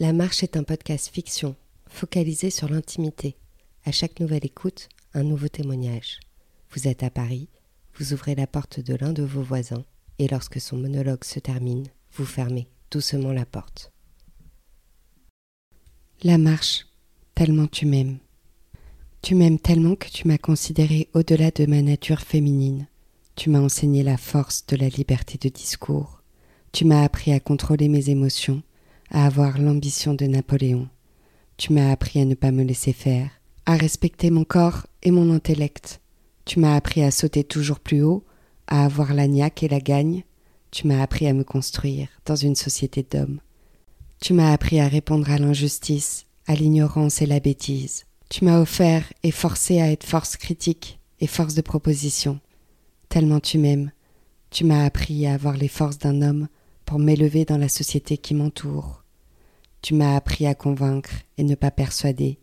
La Marche est un podcast fiction, focalisé sur l'intimité. À chaque nouvelle écoute, un nouveau témoignage. Vous êtes à Paris, vous ouvrez la porte de l'un de vos voisins, et lorsque son monologue se termine, vous fermez doucement la porte. La Marche, tellement tu m'aimes. Tu m'aimes tellement que tu m'as considéré au-delà de ma nature féminine. Tu m'as enseigné la force de la liberté de discours. Tu m'as appris à contrôler mes émotions à avoir l'ambition de Napoléon. Tu m'as appris à ne pas me laisser faire, à respecter mon corps et mon intellect. Tu m'as appris à sauter toujours plus haut, à avoir la niaque et la gagne. Tu m'as appris à me construire dans une société d'hommes. Tu m'as appris à répondre à l'injustice, à l'ignorance et la bêtise. Tu m'as offert et forcé à être force critique et force de proposition. Tellement tu m'aimes, tu m'as appris à avoir les forces d'un homme pour m'élever dans la société qui m'entoure. Tu m'as appris à convaincre et ne pas persuader,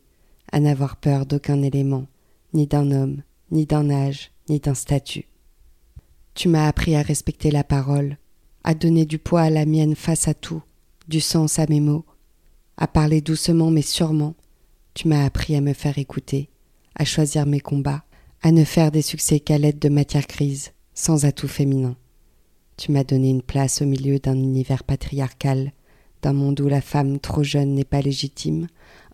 à n'avoir peur d'aucun élément, ni d'un homme, ni d'un âge, ni d'un statut. Tu m'as appris à respecter la parole, à donner du poids à la mienne face à tout, du sens à mes mots, à parler doucement mais sûrement. Tu m'as appris à me faire écouter, à choisir mes combats, à ne faire des succès qu'à l'aide de matières grises, sans atout féminin. Tu m'as donné une place au milieu d'un univers patriarcal, d'un monde où la femme trop jeune n'est pas légitime,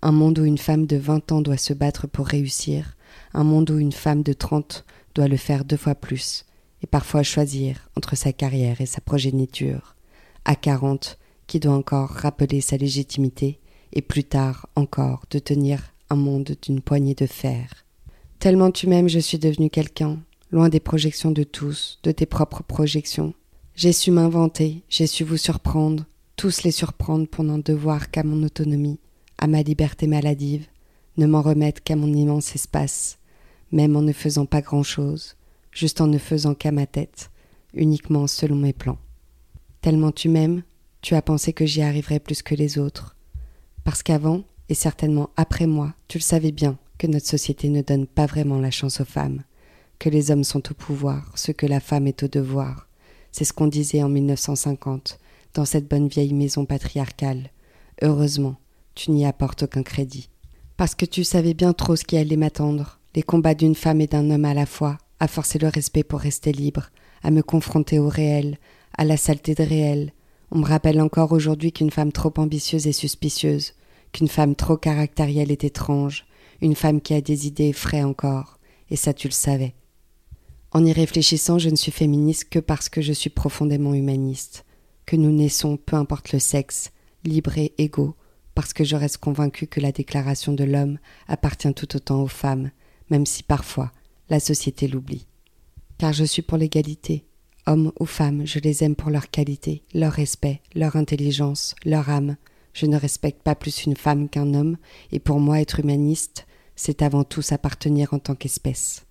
un monde où une femme de vingt ans doit se battre pour réussir, un monde où une femme de trente doit le faire deux fois plus, et parfois choisir entre sa carrière et sa progéniture, à quarante, qui doit encore rappeler sa légitimité, et plus tard encore de tenir un monde d'une poignée de fer. Tellement tu m'aimes, je suis devenu quelqu'un, loin des projections de tous, de tes propres projections, j'ai su m'inventer, j'ai su vous surprendre, tous les surprendre pour n'en devoir qu'à mon autonomie, à ma liberté maladive, ne m'en remettre qu'à mon immense espace, même en ne faisant pas grand-chose, juste en ne faisant qu'à ma tête, uniquement selon mes plans. Tellement tu m'aimes, tu as pensé que j'y arriverais plus que les autres. Parce qu'avant, et certainement après moi, tu le savais bien que notre société ne donne pas vraiment la chance aux femmes, que les hommes sont au pouvoir, ce que la femme est au devoir, c'est ce qu'on disait en 1950, dans cette bonne vieille maison patriarcale. Heureusement, tu n'y apportes aucun crédit. Parce que tu savais bien trop ce qui allait m'attendre, les combats d'une femme et d'un homme à la fois, à forcer le respect pour rester libre, à me confronter au réel, à la saleté de réel. On me rappelle encore aujourd'hui qu'une femme trop ambitieuse est suspicieuse, qu'une femme trop caractérielle est étrange, une femme qui a des idées effraies encore, et ça tu le savais. En y réfléchissant, je ne suis féministe que parce que je suis profondément humaniste, que nous naissons, peu importe le sexe, libres et égaux, parce que je reste convaincue que la déclaration de l'homme appartient tout autant aux femmes, même si parfois la société l'oublie. Car je suis pour l'égalité. Hommes ou femmes, je les aime pour leur qualité, leur respect, leur intelligence, leur âme. Je ne respecte pas plus une femme qu'un homme, et pour moi être humaniste, c'est avant tout s'appartenir en tant qu'espèce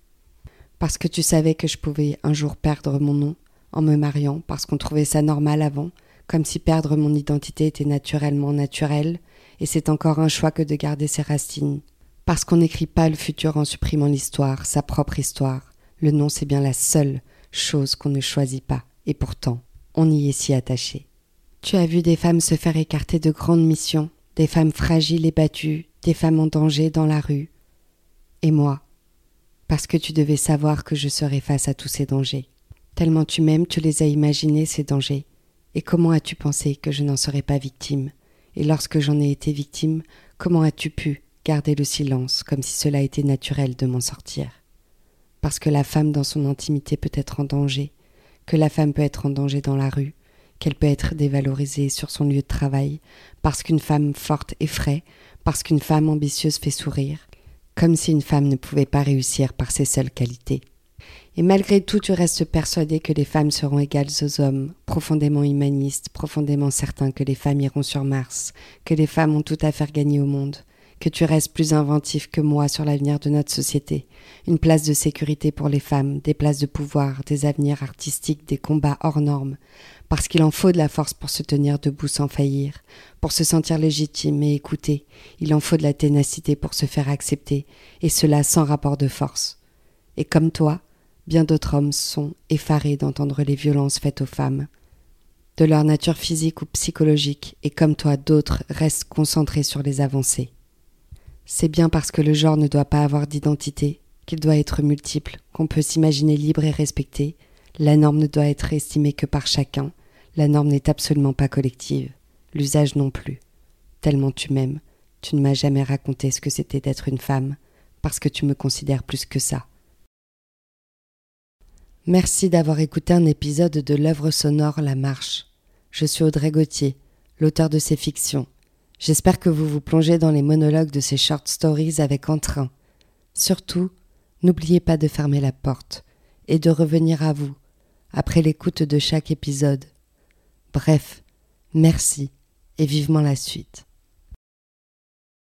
parce que tu savais que je pouvais un jour perdre mon nom en me mariant, parce qu'on trouvait ça normal avant, comme si perdre mon identité était naturellement naturel, et c'est encore un choix que de garder ses racines. Parce qu'on n'écrit pas le futur en supprimant l'histoire, sa propre histoire. Le nom, c'est bien la seule chose qu'on ne choisit pas, et pourtant, on y est si attaché. Tu as vu des femmes se faire écarter de grandes missions, des femmes fragiles et battues, des femmes en danger dans la rue. Et moi, parce que tu devais savoir que je serais face à tous ces dangers. Tellement tu m'aimes, tu les as imaginés, ces dangers. Et comment as-tu pensé que je n'en serais pas victime? Et lorsque j'en ai été victime, comment as-tu pu garder le silence, comme si cela était naturel de m'en sortir? Parce que la femme dans son intimité peut être en danger, que la femme peut être en danger dans la rue, qu'elle peut être dévalorisée sur son lieu de travail, parce qu'une femme forte effraie, parce qu'une femme ambitieuse fait sourire, comme si une femme ne pouvait pas réussir par ses seules qualités. Et malgré tout, tu restes persuadé que les femmes seront égales aux hommes, profondément humanistes, profondément certain que les femmes iront sur Mars, que les femmes ont tout à faire gagner au monde, que tu restes plus inventif que moi sur l'avenir de notre société, une place de sécurité pour les femmes, des places de pouvoir, des avenirs artistiques, des combats hors normes, parce qu'il en faut de la force pour se tenir debout sans faillir, pour se sentir légitime et écouté, il en faut de la ténacité pour se faire accepter, et cela sans rapport de force. Et comme toi, bien d'autres hommes sont effarés d'entendre les violences faites aux femmes, de leur nature physique ou psychologique, et comme toi d'autres restent concentrés sur les avancées. C'est bien parce que le genre ne doit pas avoir d'identité, qu'il doit être multiple, qu'on peut s'imaginer libre et respecté, la norme ne doit être estimée que par chacun, la norme n'est absolument pas collective, l'usage non plus. Tellement tu m'aimes, tu ne m'as jamais raconté ce que c'était d'être une femme, parce que tu me considères plus que ça. Merci d'avoir écouté un épisode de l'œuvre sonore La Marche. Je suis Audrey Gauthier, l'auteur de ces fictions. J'espère que vous vous plongez dans les monologues de ces short stories avec entrain. Surtout, n'oubliez pas de fermer la porte et de revenir à vous après l'écoute de chaque épisode. Bref, merci et vivement la suite.